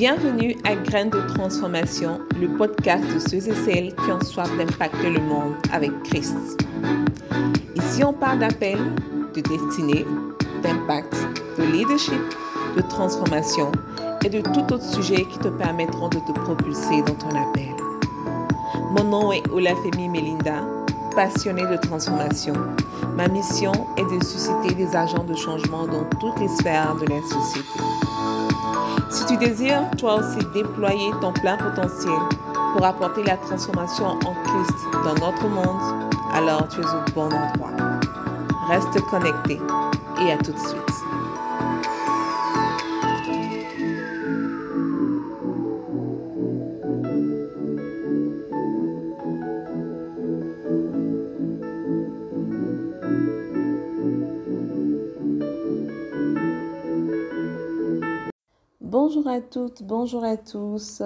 Bienvenue à Graines de transformation, le podcast de ceux et celles qui ont soif d'impacter le monde avec Christ. Ici, on parle d'appel, de destinée, d'impact, de leadership, de transformation et de tout autre sujet qui te permettront de te propulser dans ton appel. Mon nom est Olafemi Melinda, passionnée de transformation. Ma mission est de susciter des agents de changement dans toutes les sphères de la société. Si tu désires toi aussi déployer ton plein potentiel pour apporter la transformation en Christ dans notre monde, alors tu es au bon endroit. Reste connecté et à tout de suite. Bonjour à toutes, bonjour à tous.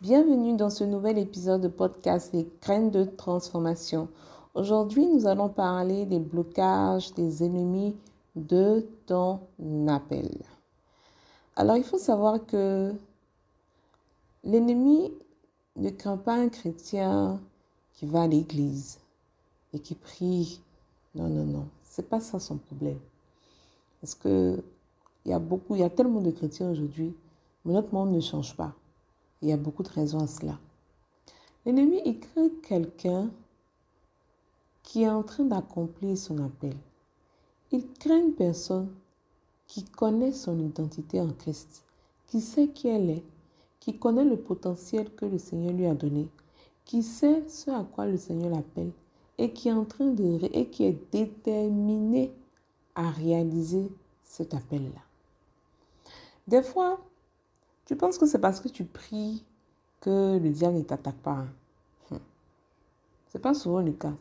Bienvenue dans ce nouvel épisode de podcast Les graines de transformation. Aujourd'hui, nous allons parler des blocages des ennemis de ton appel. Alors, il faut savoir que l'ennemi ne craint pas un chrétien qui va à l'église et qui prie. Non, non, non. C'est pas ça son problème. Parce que il y a beaucoup, il y a tellement de chrétiens aujourd'hui mais notre monde ne change pas. Il y a beaucoup de raisons à cela. L'ennemi, il crée quelqu'un qui est en train d'accomplir son appel. Il crée une personne qui connaît son identité en Christ, qui sait qui elle est, qui connaît le potentiel que le Seigneur lui a donné, qui sait ce à quoi le Seigneur l'appelle et qui est en train de et qui est déterminé à réaliser cet appel-là. Des fois, tu penses que c'est parce que tu pries que le diable ne t'attaque pas. Hein? Hum. C'est pas souvent le cas.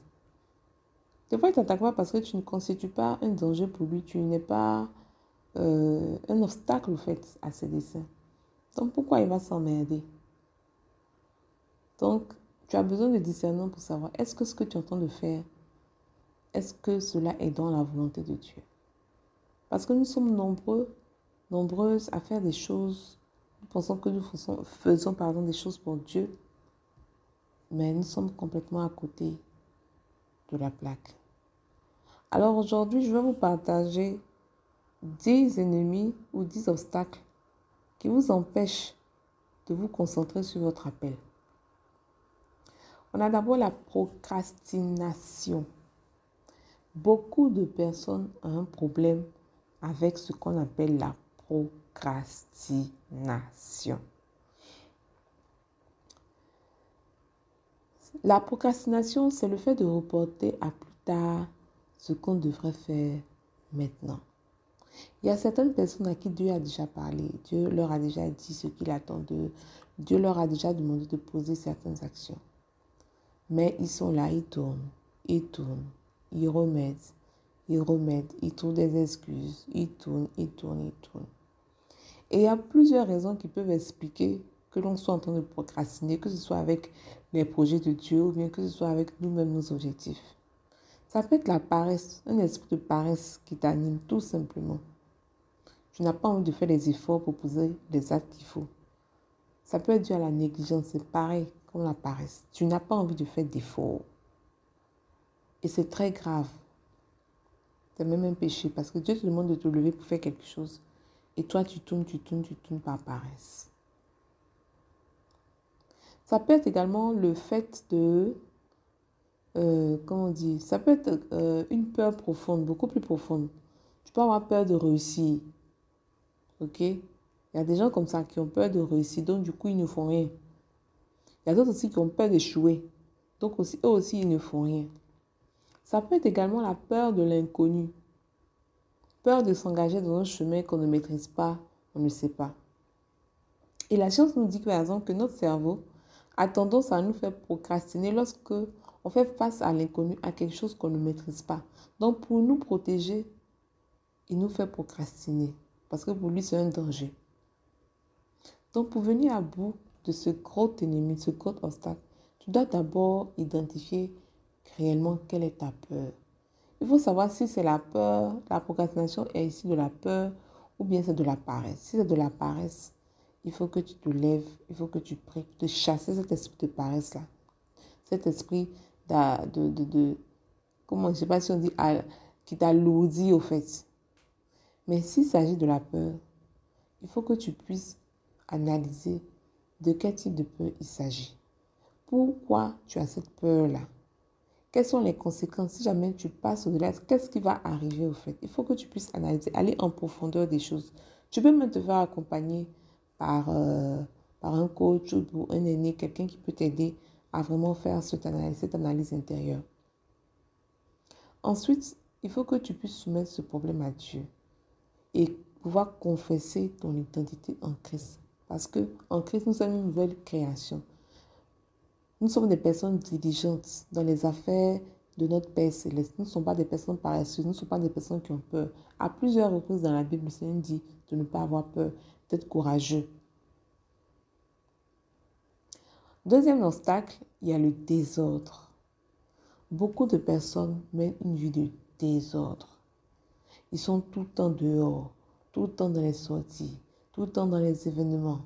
Des fois, il t'attaque pas parce que tu ne constitues pas un danger pour lui. Tu n'es pas euh, un obstacle, au fait, à ses desseins. Donc, pourquoi il va s'emmerder? Donc, tu as besoin de discernement pour savoir est-ce que ce que tu entends de faire, est-ce que cela est dans la volonté de Dieu? Parce que nous sommes nombreux, nombreuses à faire des choses nous pensons que nous faisons, faisons pardon, des choses pour Dieu, mais nous sommes complètement à côté de la plaque. Alors aujourd'hui, je vais vous partager 10 ennemis ou 10 obstacles qui vous empêchent de vous concentrer sur votre appel. On a d'abord la procrastination. Beaucoup de personnes ont un problème avec ce qu'on appelle la procrastination. La procrastination, c'est le fait de reporter à plus tard ce qu'on devrait faire maintenant. Il y a certaines personnes à qui Dieu a déjà parlé, Dieu leur a déjà dit ce qu'il attend d'eux, Dieu leur a déjà demandé de poser certaines actions. Mais ils sont là, ils tournent, ils tournent, ils remettent, ils remettent, ils trouvent des excuses, ils tournent, ils tournent, ils tournent. Et il y a plusieurs raisons qui peuvent expliquer que l'on soit en train de procrastiner, que ce soit avec les projets de Dieu ou bien que ce soit avec nous-mêmes nos objectifs. Ça peut être la paresse, un esprit de paresse qui t'anime tout simplement. Tu n'as pas envie de faire les efforts pour poser les actes qu'il faut. Ça peut être dû à la négligence, c'est pareil comme la paresse. Tu n'as pas envie de faire d'efforts. Et c'est très grave. C'est même un péché parce que Dieu te demande de te lever pour faire quelque chose. Et toi, tu tournes, tu tournes, tu tournes par paresse. Ça peut être également le fait de, euh, comment on dit, ça peut être euh, une peur profonde, beaucoup plus profonde. Tu peux avoir peur de réussir. Ok? Il y a des gens comme ça qui ont peur de réussir, donc du coup, ils ne font rien. Il y a d'autres aussi qui ont peur d'échouer. Donc aussi, eux aussi, ils ne font rien. Ça peut être également la peur de l'inconnu. Peur de s'engager dans un chemin qu'on ne maîtrise pas, on ne sait pas. Et la science nous dit par exemple que notre cerveau a tendance à nous faire procrastiner lorsque on fait face à l'inconnu, à quelque chose qu'on ne maîtrise pas. Donc pour nous protéger, il nous fait procrastiner parce que pour lui c'est un danger. Donc pour venir à bout de ce gros ennemi, de ce gros obstacle, tu dois d'abord identifier réellement quelle est ta peur. Il faut savoir si c'est la peur, la procrastination est ici de la peur ou bien c'est de la paresse. Si c'est de la paresse, il faut que tu te lèves, il faut que tu pries, de chasser cet esprit de paresse-là. Cet esprit de, comment, je ne sais pas si on dit, qui t'alourdit au fait. Mais s'il s'agit de la peur, il faut que tu puisses analyser de quel type de peur il s'agit. Pourquoi tu as cette peur-là? Quelles sont les conséquences? Si jamais tu passes au-delà Qu'est-ce qui va arriver au fait? Il faut que tu puisses analyser, aller en profondeur des choses. Tu peux même te faire accompagner par, euh, par un coach ou un aîné, quelqu'un qui peut t'aider à vraiment faire cette analyse, intérieure. Ensuite, il faut que tu puisses soumettre ce problème à Dieu et pouvoir confesser ton identité en Christ. Parce que en Christ, nous sommes une nouvelle création. Nous sommes des personnes diligentes dans les affaires de notre Père céleste. Nous ne sommes pas des personnes paresseuses, nous ne sommes pas des personnes qui ont peur. À plusieurs reprises dans la Bible, le Seigneur dit de ne pas avoir peur, d'être courageux. Deuxième obstacle, il y a le désordre. Beaucoup de personnes mènent une vie de désordre. Ils sont tout le temps dehors, tout le temps dans les sorties, tout le temps dans les événements.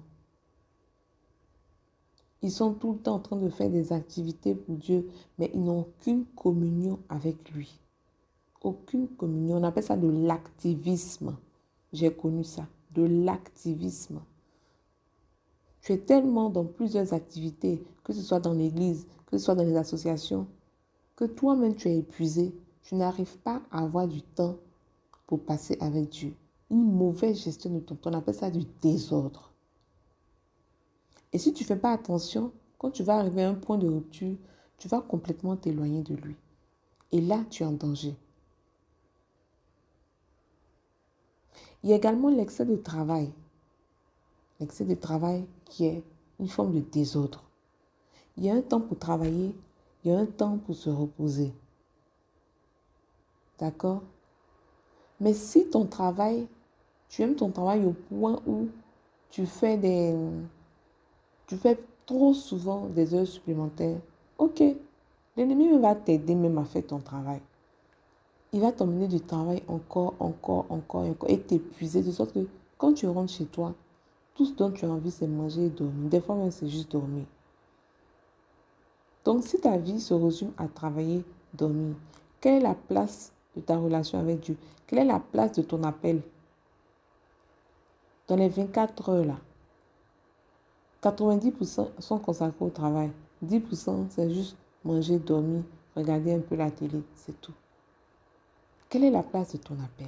Ils sont tout le temps en train de faire des activités pour Dieu, mais ils n'ont aucune communion avec lui. Aucune communion. On appelle ça de l'activisme. J'ai connu ça, de l'activisme. Tu es tellement dans plusieurs activités, que ce soit dans l'église, que ce soit dans les associations, que toi-même tu es épuisé. Tu n'arrives pas à avoir du temps pour passer avec Dieu. Une mauvaise gestion de ton temps, on appelle ça du désordre. Et si tu ne fais pas attention, quand tu vas arriver à un point de rupture, tu vas complètement t'éloigner de lui. Et là, tu es en danger. Il y a également l'excès de travail. L'excès de travail qui est une forme de désordre. Il y a un temps pour travailler, il y a un temps pour se reposer. D'accord? Mais si ton travail, tu aimes ton travail au point où tu fais des, tu fais trop souvent des heures supplémentaires, ok, l'ennemi va t'aider même à faire ton travail. Il va t'emmener du travail encore, encore, encore, encore et t'épuiser de sorte que quand tu rentres chez toi, tout ce dont tu as envie, c'est manger et dormir. Des fois même, c'est juste dormir. Donc, si ta vie se résume à travailler, dormir, quelle est la place de ta relation avec Dieu? Quelle est la place de ton appel? Dans les 24 heures là, 90% sont consacrés au travail. 10% c'est juste manger, dormir, regarder un peu la télé, c'est tout. Quelle est la place de ton appel?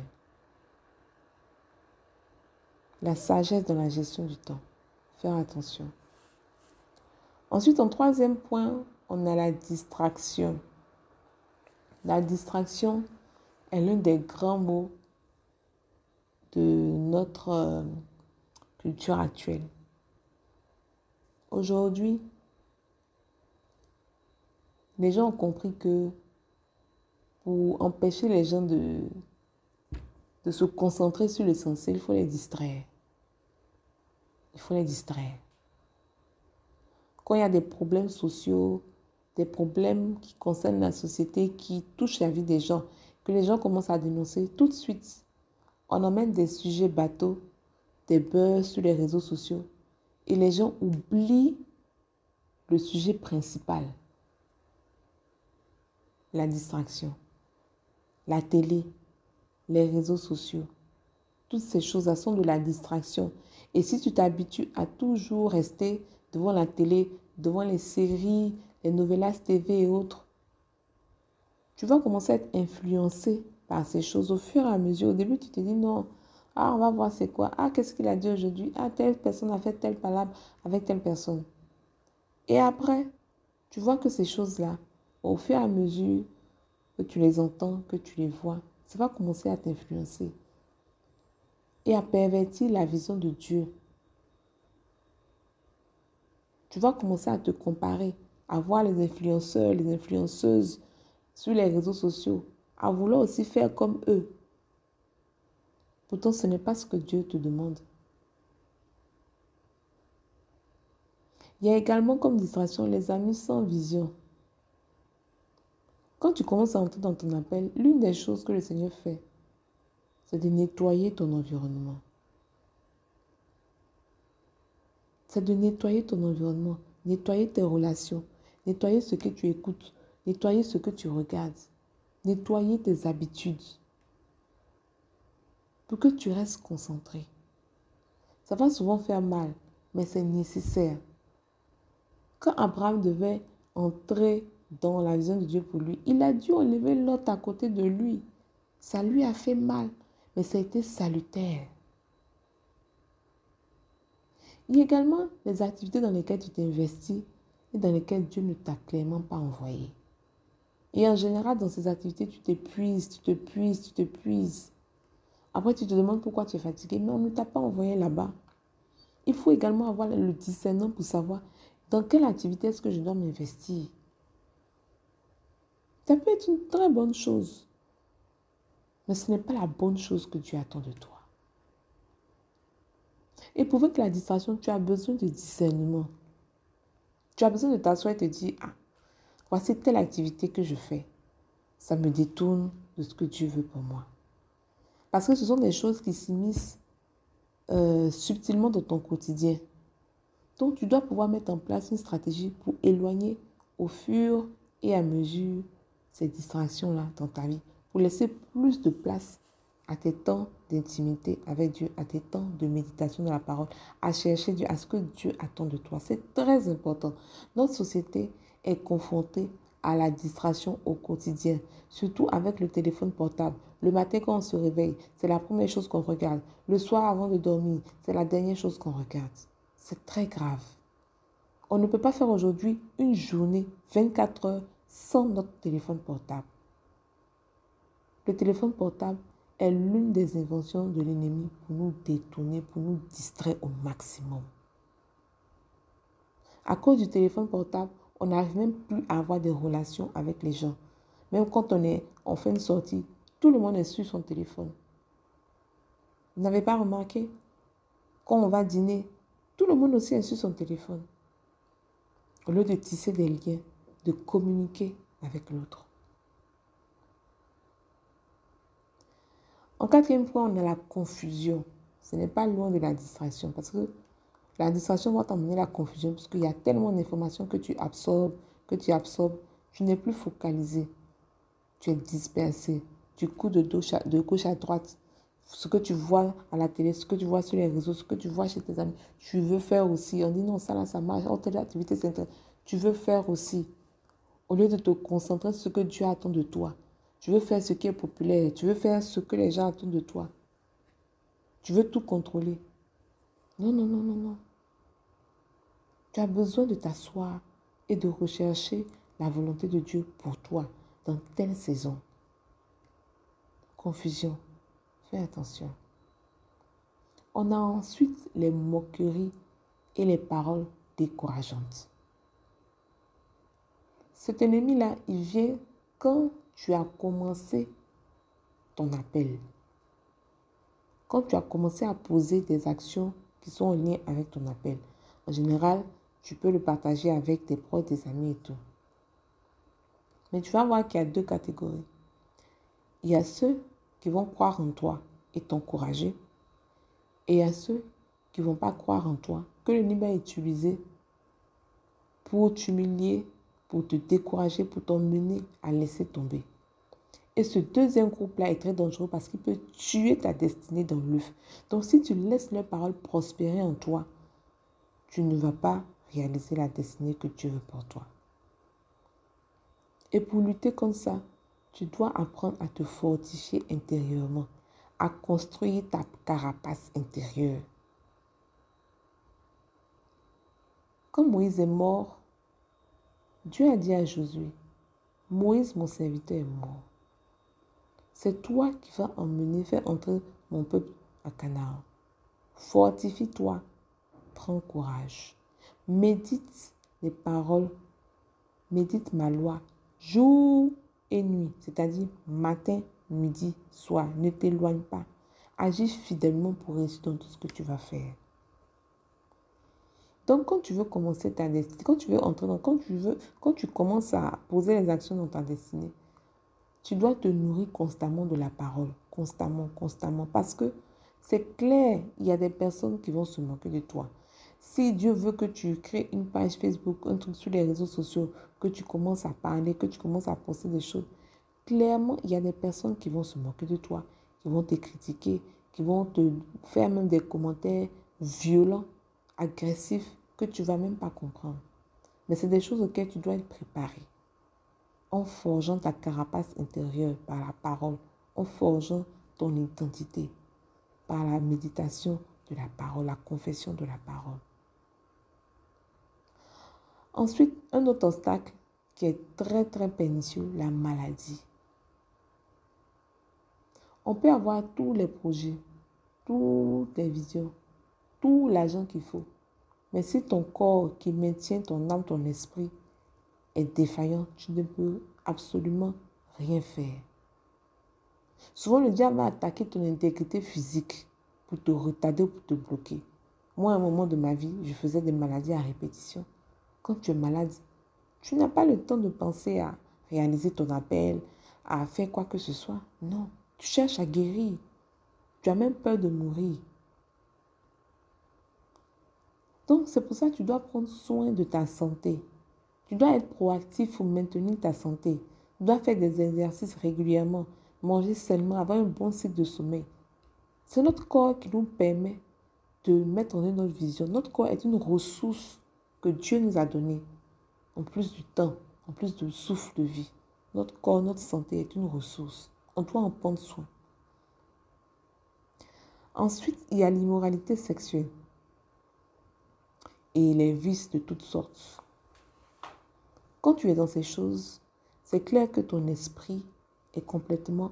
La sagesse dans la gestion du temps. Faire attention. Ensuite, en troisième point, on a la distraction. La distraction est l'un des grands mots de notre euh, culture actuelle. Aujourd'hui, les gens ont compris que pour empêcher les gens de, de se concentrer sur l'essentiel, il faut les distraire. Il faut les distraire. Quand il y a des problèmes sociaux, des problèmes qui concernent la société, qui touchent la vie des gens, que les gens commencent à dénoncer, tout de suite, on emmène des sujets bateaux, des buzz sur les réseaux sociaux et les gens oublient le sujet principal. La distraction, la télé, les réseaux sociaux. Toutes ces choses-là sont de la distraction. Et si tu t'habitues à toujours rester devant la télé, devant les séries, les novellas TV et autres, tu vas commencer à être influencé par ces choses au fur et à mesure. Au début, tu te dis non, ah, on va voir c'est quoi. Ah, qu'est-ce qu'il a dit aujourd'hui? Ah, telle personne a fait telle parole avec telle personne. Et après, tu vois que ces choses-là, au fur et à mesure que tu les entends, que tu les vois, ça va commencer à t'influencer et à pervertir la vision de Dieu. Tu vas commencer à te comparer, à voir les influenceurs, les influenceuses sur les réseaux sociaux, à vouloir aussi faire comme eux. Pourtant, ce n'est pas ce que Dieu te demande. Il y a également comme distraction les amis sans vision. Quand tu commences à entrer dans ton appel, l'une des choses que le Seigneur fait, c'est de nettoyer ton environnement. c'est de nettoyer ton environnement, nettoyer tes relations, nettoyer ce que tu écoutes, nettoyer ce que tu regardes, nettoyer tes habitudes pour que tu restes concentré. Ça va souvent faire mal, mais c'est nécessaire. Quand Abraham devait entrer dans la vision de Dieu pour lui, il a dû enlever l'autre à côté de lui. Ça lui a fait mal, mais ça a été salutaire. Il y a également les activités dans lesquelles tu t'investis et dans lesquelles Dieu ne t'a clairement pas envoyé. Et en général, dans ces activités, tu t'épuises, tu te puises, tu te puises. Après, tu te demandes pourquoi tu es fatigué, mais on ne t'a pas envoyé là-bas. Il faut également avoir le discernement pour savoir dans quelle activité est-ce que je dois m'investir. Ça peut être une très bonne chose, mais ce n'est pas la bonne chose que Dieu attend de toi. Et pour que la distraction, tu as besoin de discernement. Tu as besoin de t'asseoir et te dire, ah, voici telle activité que je fais. Ça me détourne de ce que Dieu veut pour moi. Parce que ce sont des choses qui s'immiscent euh, subtilement dans ton quotidien. Donc, tu dois pouvoir mettre en place une stratégie pour éloigner au fur et à mesure ces distractions-là dans ta vie, pour laisser plus de place à tes temps d'intimité avec Dieu, à tes temps de méditation de la parole, à chercher Dieu, à ce que Dieu attend de toi. C'est très important. Notre société est confrontée à la distraction au quotidien, surtout avec le téléphone portable. Le matin quand on se réveille, c'est la première chose qu'on regarde. Le soir avant de dormir, c'est la dernière chose qu'on regarde. C'est très grave. On ne peut pas faire aujourd'hui une journée 24 heures sans notre téléphone portable. Le téléphone portable est l'une des inventions de l'ennemi pour nous détourner, pour nous distraire au maximum. À cause du téléphone portable, on n'arrive même plus à avoir des relations avec les gens. Même quand on, est, on fait une sortie, tout le monde est sur son téléphone. Vous n'avez pas remarqué Quand on va dîner, tout le monde aussi est sur son téléphone. Au lieu de tisser des liens, de communiquer avec l'autre. En quatrième point, on a la confusion. Ce n'est pas loin de la distraction parce que la distraction va t'emmener la confusion parce qu'il y a tellement d'informations que tu absorbes, que tu absorbes, tu n'es plus focalisé. Tu es dispersé. Tu cours de, de gauche à droite. Ce que tu vois à la télé, ce que tu vois sur les réseaux, ce que tu vois chez tes amis, tu veux faire aussi. On dit non, ça là, ça marche. Oh, telle activité, Tu veux faire aussi. Au lieu de te concentrer sur ce que Dieu attend de toi. Tu veux faire ce qui est populaire. Tu veux faire ce que les gens attendent de toi. Tu veux tout contrôler. Non, non, non, non, non. Tu as besoin de t'asseoir et de rechercher la volonté de Dieu pour toi dans telle saison. Confusion. Fais attention. On a ensuite les moqueries et les paroles décourageantes. Cet ennemi-là, il vient quand tu as commencé ton appel, quand tu as commencé à poser des actions qui sont en lien avec ton appel, en général, tu peux le partager avec tes proches, tes amis et tout. Mais tu vas voir qu'il y a deux catégories. Il y a ceux qui vont croire en toi et t'encourager. Et a ceux qui ne vont pas croire en toi, que le l'ennemi est utilisé pour t'humilier, pour te décourager, pour t'emmener à laisser tomber. Et ce deuxième groupe-là est très dangereux parce qu'il peut tuer ta destinée dans l'œuf. Donc si tu laisses leurs paroles prospérer en toi, tu ne vas pas réaliser la destinée que Dieu veut pour toi. Et pour lutter contre ça, tu dois apprendre à te fortifier intérieurement, à construire ta carapace intérieure. Quand Moïse est mort, Dieu a dit à Josué, Moïse, mon serviteur, est mort. C'est toi qui vas emmener, faire entrer mon peuple à Canaan. Fortifie-toi, prends courage. Médite les paroles, médite ma loi, jour et nuit, c'est-à-dire matin, midi, soir. Ne t'éloigne pas. Agis fidèlement pour réussir dans tout ce que tu vas faire. Donc, quand tu veux commencer ta destinée, quand tu veux entrer dans, quand tu veux, quand tu commences à poser les actions dans ta destinée, tu dois te nourrir constamment de la parole, constamment, constamment, parce que c'est clair, il y a des personnes qui vont se moquer de toi. Si Dieu veut que tu crées une page Facebook, un truc sur les réseaux sociaux, que tu commences à parler, que tu commences à poster des choses, clairement, il y a des personnes qui vont se moquer de toi, qui vont te critiquer, qui vont te faire même des commentaires violents, agressifs, que tu ne vas même pas comprendre. Mais c'est des choses auxquelles tu dois être préparé. En forgeant ta carapace intérieure par la parole, en forgeant ton identité par la méditation de la parole, la confession de la parole. Ensuite, un autre obstacle qui est très très pernicieux, la maladie. On peut avoir tous les projets, toutes les visions, tout l'argent qu'il faut. Mais si ton corps qui maintient ton âme, ton esprit est défaillant, tu ne peux absolument rien faire. Souvent, le diable va attaquer ton intégrité physique pour te retarder ou pour te bloquer. Moi, à un moment de ma vie, je faisais des maladies à répétition. Quand tu es malade, tu n'as pas le temps de penser à réaliser ton appel, à faire quoi que ce soit. Non, tu cherches à guérir. Tu as même peur de mourir. Donc, c'est pour ça que tu dois prendre soin de ta santé. Tu dois être proactif pour maintenir ta santé. Tu dois faire des exercices régulièrement, manger seulement, avoir un bon cycle de sommeil. C'est notre corps qui nous permet de mettre en œuvre notre vision. Notre corps est une ressource que Dieu nous a donnée, en plus du temps, en plus du souffle de vie. Notre corps, notre santé est une ressource. On doit en prendre soin. Ensuite, il y a l'immoralité sexuelle et les vices de toutes sortes. Quand tu es dans ces choses, c'est clair que ton esprit est complètement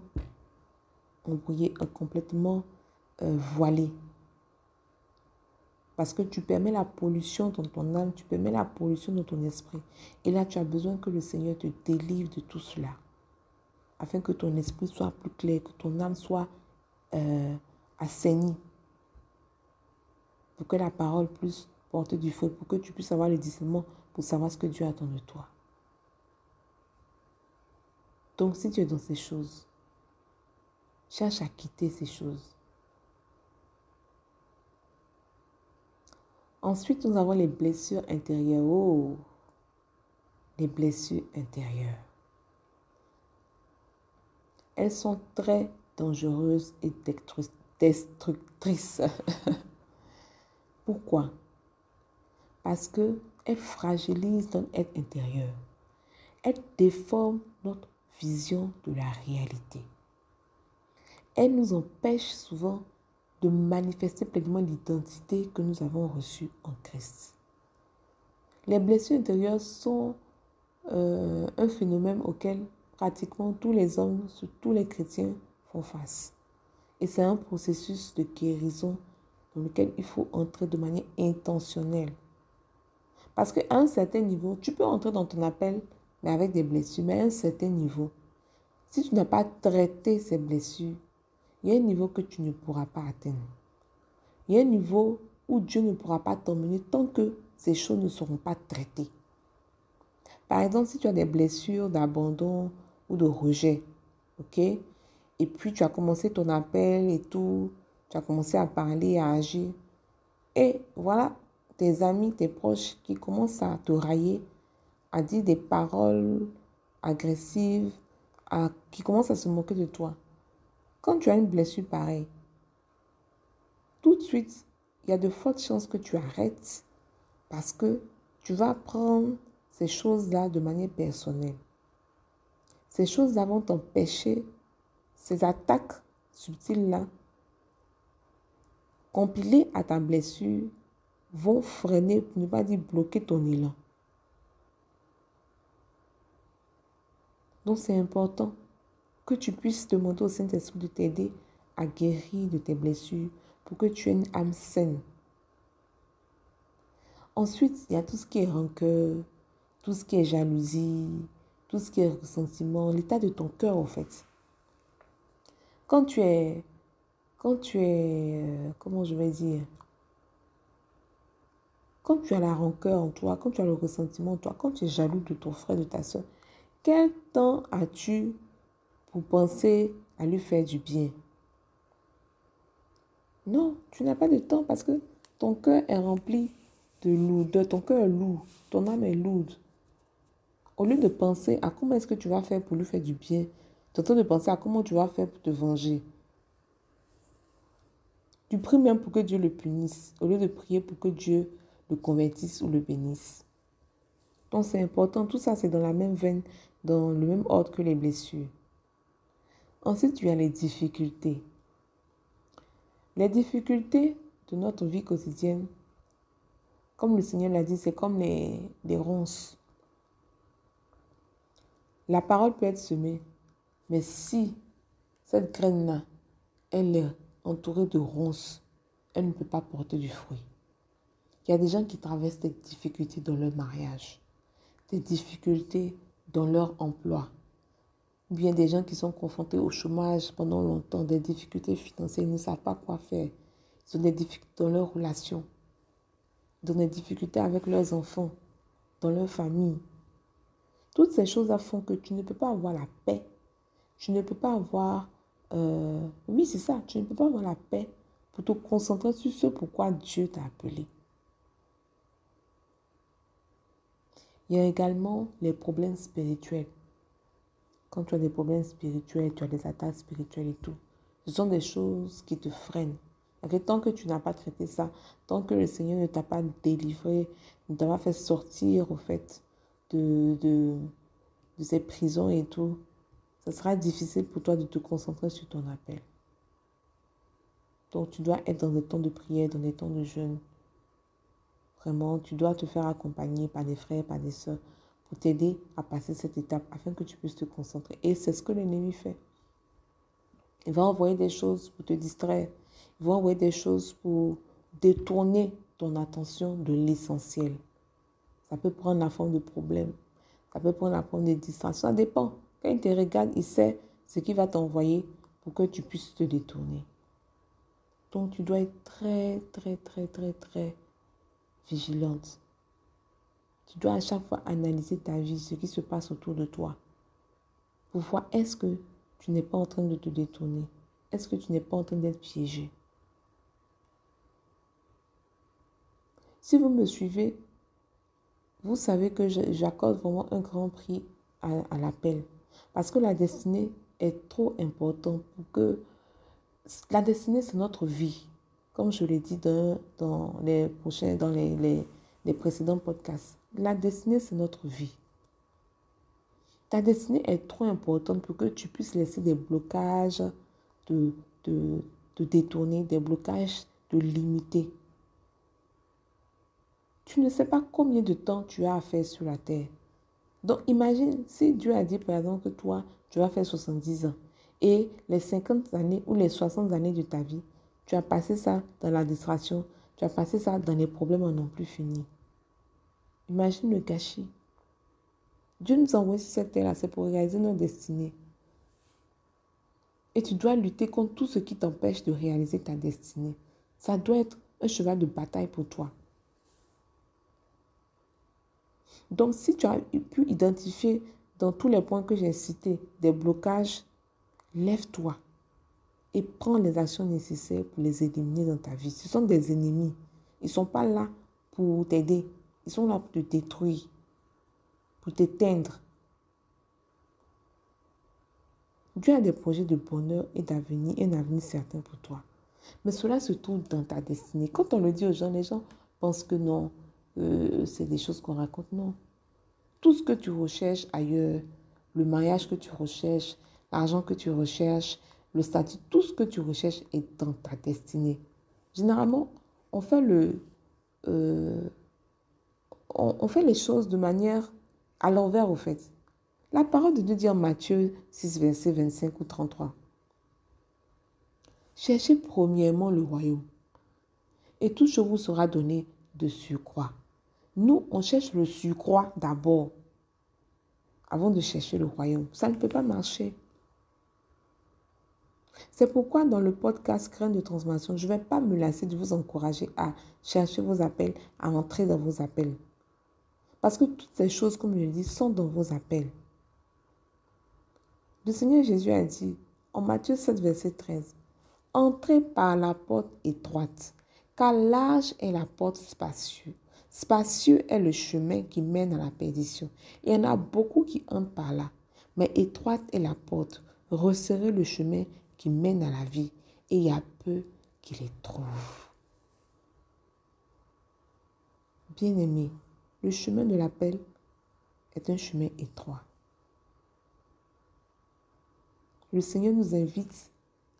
embrouillé, complètement euh, voilé. Parce que tu permets la pollution dans ton âme, tu permets la pollution dans ton esprit. Et là, tu as besoin que le Seigneur te délivre de tout cela. Afin que ton esprit soit plus clair, que ton âme soit euh, assainie. Pour que la parole puisse porter du feu, pour que tu puisses avoir le discernement, pour savoir ce que Dieu attend de toi. Donc si tu es dans ces choses, cherche à quitter ces choses. Ensuite, nous avons les blessures intérieures. Oh, les blessures intérieures. Elles sont très dangereuses et destructrices. Pourquoi? Parce qu'elles fragilisent notre être intérieur. Elles déforment notre vision de la réalité. Elle nous empêche souvent de manifester pleinement l'identité que nous avons reçue en Christ. Les blessures intérieures sont euh, un phénomène auquel pratiquement tous les hommes, tous les chrétiens font face. Et c'est un processus de guérison dans lequel il faut entrer de manière intentionnelle. Parce qu'à un certain niveau, tu peux entrer dans ton appel mais avec des blessures, mais à un certain niveau. Si tu n'as pas traité ces blessures, il y a un niveau que tu ne pourras pas atteindre. Il y a un niveau où Dieu ne pourra pas t'emmener tant que ces choses ne seront pas traitées. Par exemple, si tu as des blessures d'abandon ou de rejet, ok, et puis tu as commencé ton appel et tout, tu as commencé à parler, à agir, et voilà tes amis, tes proches qui commencent à te railler, à dire des paroles agressives, à, qui commencent à se moquer de toi. Quand tu as une blessure pareille, tout de suite, il y a de fortes chances que tu arrêtes parce que tu vas prendre ces choses-là de manière personnelle. Ces choses-là vont t'empêcher, ces attaques subtiles-là, compilées à ta blessure, vont freiner, ne pas dire bloquer ton élan. Donc c'est important que tu puisses demander au Saint-Esprit de t'aider à guérir de tes blessures pour que tu aies une âme saine. Ensuite, il y a tout ce qui est rancœur, tout ce qui est jalousie, tout ce qui est ressentiment, l'état de ton cœur en fait. Quand tu es, quand tu es, euh, comment je vais dire, quand tu as la rancœur en toi, quand tu as le ressentiment en toi, quand tu es jaloux de ton frère, de ta soeur, quel temps as-tu pour penser à lui faire du bien Non, tu n'as pas de temps parce que ton cœur est rempli de lourdeur, ton cœur est lourd, ton âme est lourde. Au lieu de penser à comment est-ce que tu vas faire pour lui faire du bien, tu es en train de penser à comment tu vas faire pour te venger. Tu pries même pour que Dieu le punisse, au lieu de prier pour que Dieu le convertisse ou le bénisse. Donc c'est important, tout ça c'est dans la même veine, dans le même ordre que les blessures. Ensuite, tu as les difficultés. Les difficultés de notre vie quotidienne, comme le Seigneur l'a dit, c'est comme les, ronces. La parole peut être semée, mais si cette graine-là, est entourée de ronces, elle ne peut pas porter du fruit. Il y a des gens qui traversent des difficultés dans leur mariage, des difficultés dans leur emploi, ou bien des gens qui sont confrontés au chômage pendant longtemps, des difficultés financières, ils ne savent pas quoi faire. Ils ont des difficultés dans leurs relations, ont des difficultés avec leurs enfants, dans leur famille. Toutes ces choses-là font que tu ne peux pas avoir la paix. Tu ne peux pas avoir... Euh, oui, c'est ça. Tu ne peux pas avoir la paix pour te concentrer sur ce pourquoi Dieu t'a appelé. Il y a également les problèmes spirituels. Quand tu as des problèmes spirituels, tu as des attaques spirituelles et tout. Ce sont des choses qui te freinent. tant que tu n'as pas traité ça, tant que le Seigneur ne t'a pas délivré, ne t'a pas fait sortir au fait de, de, de ces prisons et tout, ce sera difficile pour toi de te concentrer sur ton appel. Donc tu dois être dans des temps de prière, dans des temps de jeûne. Vraiment, tu dois te faire accompagner par des frères, par des soeurs, pour t'aider à passer cette étape afin que tu puisses te concentrer. Et c'est ce que l'ennemi fait. Il va envoyer des choses pour te distraire. Il va envoyer des choses pour détourner ton attention de l'essentiel. Ça peut prendre la forme de problème. Ça peut prendre la forme de distraction. Ça dépend. Quand il te regarde, il sait ce qu'il va t'envoyer pour que tu puisses te détourner. Donc tu dois être très, très, très, très, très vigilante. Tu dois à chaque fois analyser ta vie, ce qui se passe autour de toi. Pour voir est-ce que tu n'es pas en train de te détourner? Est-ce que tu n'es pas en train d'être piégé? Si vous me suivez, vous savez que j'accorde vraiment un grand prix à, l'appel. Parce que la destinée est trop importante pour que... La destinée, c'est notre vie comme je l'ai dit dans, les prochains, dans les précédents podcasts, la destinée, c'est notre vie. Ta destinée est trop importante pour que tu puisses laisser des blocages de, détourner, des blocages de limiter. Tu ne sais pas combien de temps tu as à faire sur la terre. Donc imagine si Dieu a dit par exemple que toi, tu vas faire 70 ans et les 50 années ou les 60 années de ta vie, tu as passé ça dans la distraction. Tu as passé ça dans les problèmes non plus finis. Imagine le gâchis. Dieu nous envoie sur cette terre-là, c'est pour réaliser nos destinées. Et tu dois lutter contre tout ce qui t'empêche de réaliser ta destinée. Ça doit être un cheval de bataille pour toi. Donc, si tu as pu identifier dans tous les points que j'ai cités des blocages, lève-toi et prends les actions nécessaires pour les éliminer dans ta vie. Ce sont des ennemis. Ils ne sont pas là pour t'aider. Ils sont là pour te détruire, pour t'éteindre. Dieu a des projets de bonheur et d'avenir, un avenir certain pour toi. Mais cela se trouve dans ta destinée. Quand on le dit aux gens, les gens pensent que non, c'est des choses qu'on raconte. Non. Tout ce que tu recherches ailleurs, le mariage que tu recherches, l'argent que tu recherches, le statut, tout ce que tu recherches est dans ta destinée. Généralement, on fait, le, euh, on, fait les choses de manière à l'envers, au fait. La parole de Dieu dit en Matthieu 6, verset 25 ou 33. Cherchez premièrement le royaume, et tout ce vous sera donné de surcroît. Nous, on cherche le surcroît d'abord, avant de chercher le royaume. Ça ne peut pas marcher. C'est pourquoi dans le podcast Graines de transformation, je ne vais pas me lasser de vous encourager à chercher vos appels, à entrer dans vos appels. Parce que toutes ces choses, comme je le dis, sont dans vos appels. Le Seigneur Jésus a dit en Matthieu 7, verset 13, Entrez par la porte étroite, car large est la porte spacieuse. Spacieux est le chemin qui mène à la perdition. Il y en a beaucoup qui entrent par là. Mais étroite est la porte. Resserrez le chemin qui mène à la vie. Et il y a peu qui les trouvent. Bien-aimé, le chemin de l'appel est un chemin étroit. Le Seigneur nous invite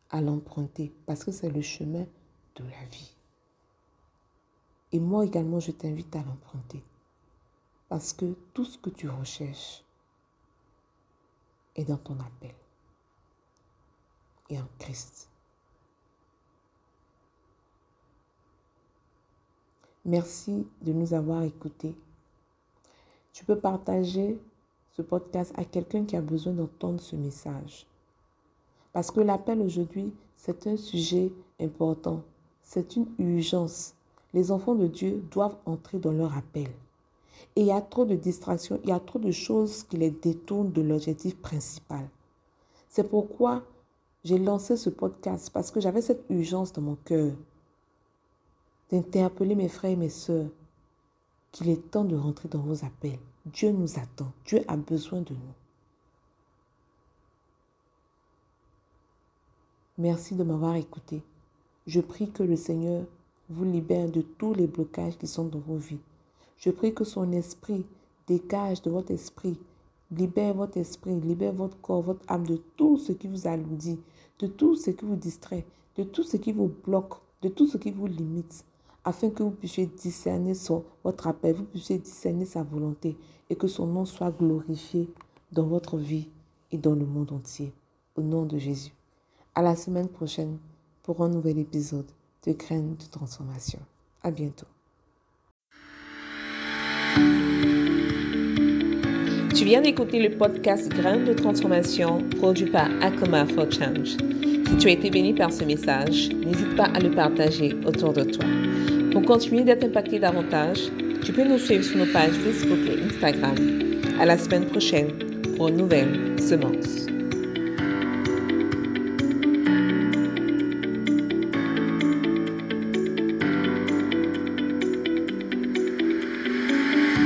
à l'emprunter parce que c'est le chemin de la vie. Et moi également, je t'invite à l'emprunter. Parce que tout ce que tu recherches est dans ton appel et en Christ. Merci de nous avoir écoutés. Tu peux partager ce podcast à quelqu'un qui a besoin d'entendre ce message. Parce que l'appel aujourd'hui, c'est un sujet important. C'est une urgence les enfants de Dieu doivent entrer dans leur appel. Et il y a trop de distractions, il y a trop de choses qui les détournent de l'objectif principal. C'est pourquoi j'ai lancé ce podcast, parce que j'avais cette urgence dans mon cœur d'interpeller mes frères et mes sœurs qu'il est temps de rentrer dans vos appels. Dieu nous attend, Dieu a besoin de nous. Merci de m'avoir écouté. Je prie que le Seigneur vous libère de tous les blocages qui sont dans vos vies. Je prie que son esprit dégage de votre esprit, libère votre esprit, libère votre corps, votre âme de tout ce qui vous alourdit, de tout ce qui vous distrait, de tout ce qui vous bloque, de tout ce qui vous limite, afin que vous puissiez discerner son, votre appel, vous puissiez discerner sa volonté et que son nom soit glorifié dans votre vie et dans le monde entier. Au nom de Jésus. À la semaine prochaine pour un nouvel épisode de graines de transformation. À bientôt. Tu viens d'écouter le podcast Graines de transformation produit par Akoma for Change. Si tu as été béni par ce message, n'hésite pas à le partager autour de toi. Pour continuer d'être impacté davantage, tu peux nous suivre sur nos pages Facebook et Instagram. À la semaine prochaine pour une nouvelle semence.